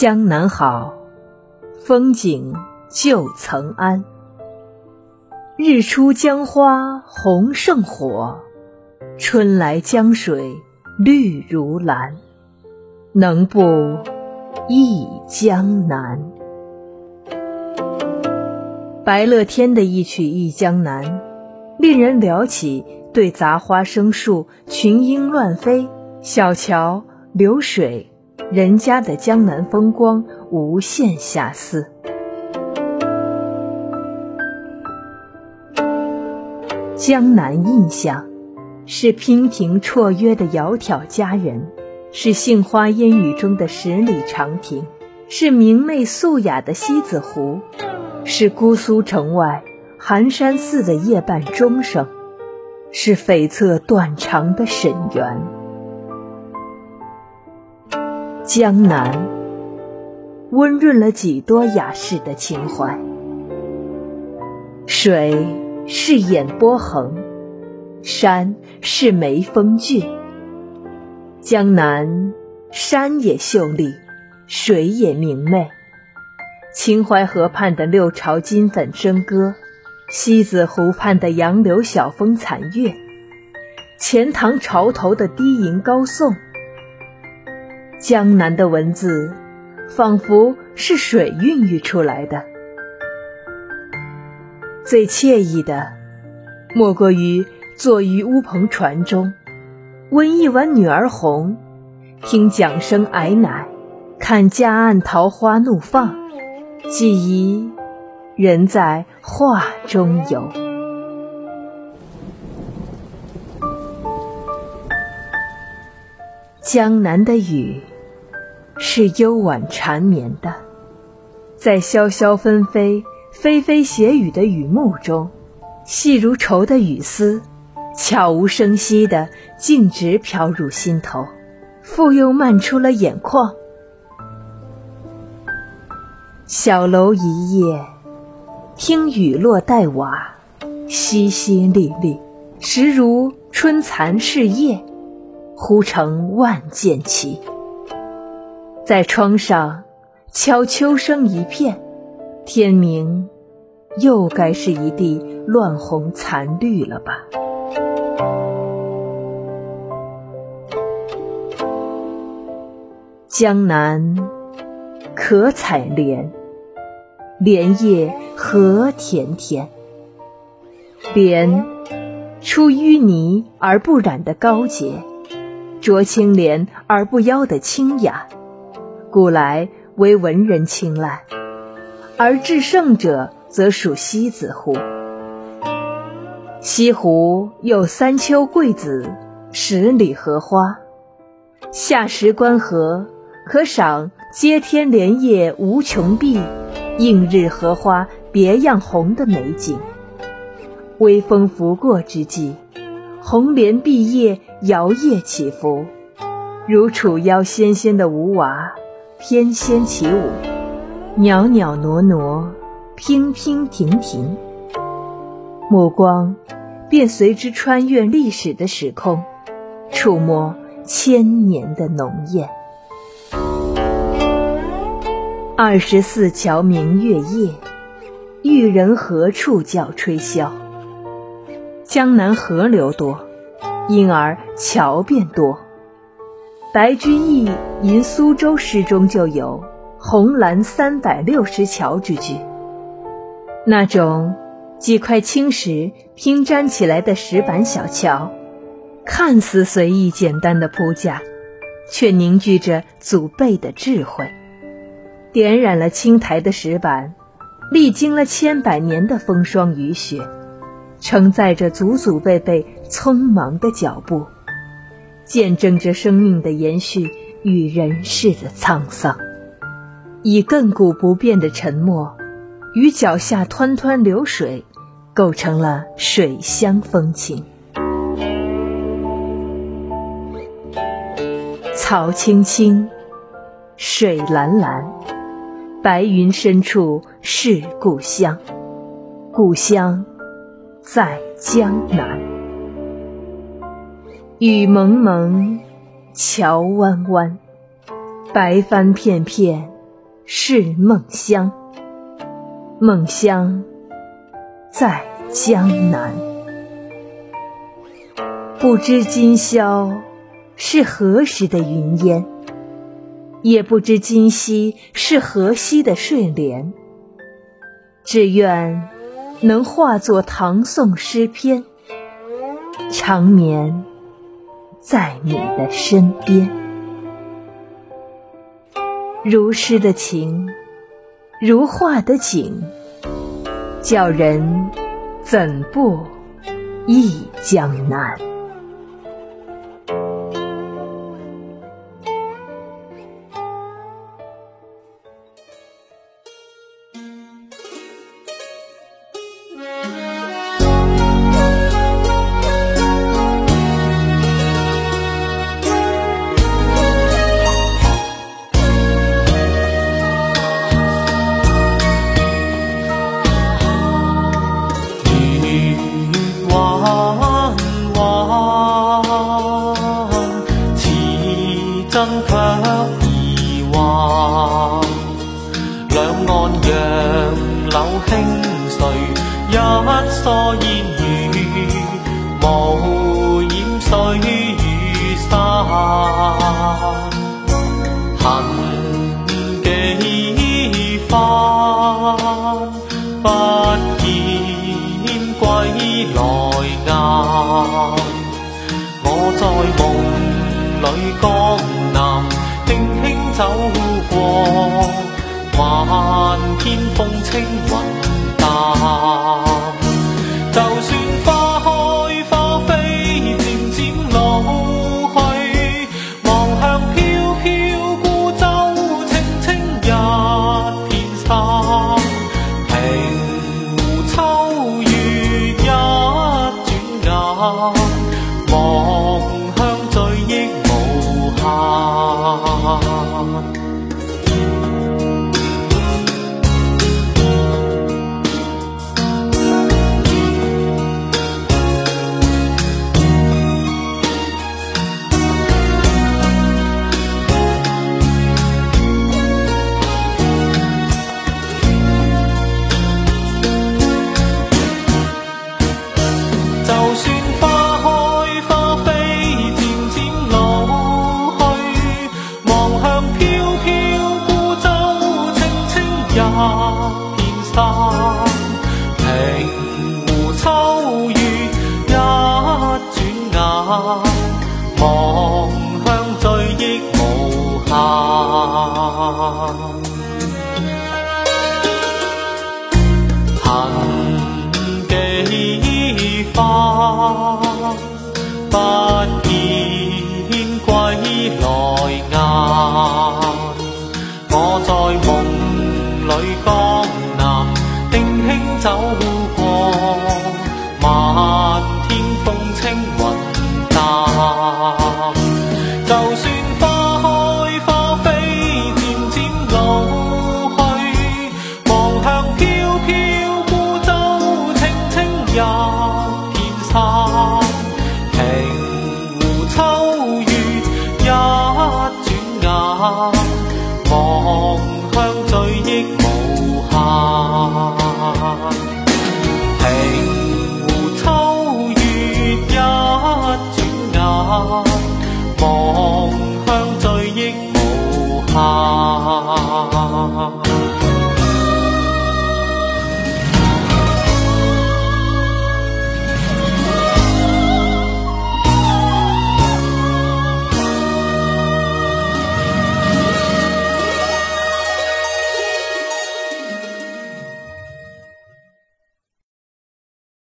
江南好，风景旧曾谙。日出江花红胜火，春来江水绿如蓝。能不忆江南？白乐天的一曲《忆江南》，令人聊起对杂花生树、群莺乱飞、小桥流水。人家的江南风光无限遐思。江南印象是娉婷绰约的窈窕佳人，是杏花烟雨中的十里长亭，是明媚素雅的西子湖，是姑苏城外寒山寺的夜半钟声，是悱恻断肠的沈园。江南温润了几多雅士的情怀。水是眼波横，山是眉峰峻。江南山也秀丽，水也明媚。秦淮河畔的六朝金粉笙歌，西子湖畔的杨柳晓风残月，钱塘潮头的低吟高颂。江南的文字，仿佛是水孕育出来的。最惬意的，莫过于坐于乌篷船中，温一碗女儿红，听桨声矮乃，看江岸桃花怒放，记忆人在画中游。江南的雨。是幽婉缠绵的，在潇潇纷飞、霏霏斜雨的雨幕中，细如绸的雨丝，悄无声息地径直飘入心头，复又漫出了眼眶。小楼一夜，听雨落带瓦，淅淅沥沥，时如春蚕逝叶，忽成万箭齐。在窗上敲秋声一片，天明又该是一地乱红残绿了吧？江南可采莲，莲叶何田田。莲出淤泥而不染的高洁，濯清涟而不妖的清雅。古来为文人青睐，而至圣者则属西子湖。西湖有三秋桂子，十里荷花。夏时观荷，可赏接天莲叶无穷碧，映日荷花别样红的美景。微风拂过之际，红莲碧叶摇曳起伏，如楚腰纤纤的吴娃。翩跹起舞，袅袅娜娜，娉娉婷婷，目光便随之穿越历史的时空，触摸千年的浓艳。二十四桥明月夜，玉人何处教吹箫？江南河流多，因而桥便多。白居易吟苏州诗中就有“红蓝三百六十桥”之句。那种几块青石拼粘起来的石板小桥，看似随意简单的铺架，却凝聚着祖辈的智慧，点染了青苔的石板，历经了千百年的风霜雨雪，承载着祖祖辈辈匆忙的脚步。见证着生命的延续与人世的沧桑，以亘古不变的沉默，与脚下湍湍流水，构成了水乡风情。草青青，水蓝蓝，白云深处是故乡，故乡在江南。雨蒙蒙，桥弯弯，白帆片片是梦乡，梦乡在江南。不知今宵是何时的云烟，也不知今夕是何夕的睡莲。只愿能化作唐宋诗篇，长眠在你的身边。如诗的情，如画的景，叫人怎不忆江南？烟雨，无染水与沙。恨几番，不见归来雁。我在梦里江南，轻轻走过。漫天风轻云淡，望向追忆无限。恨几番。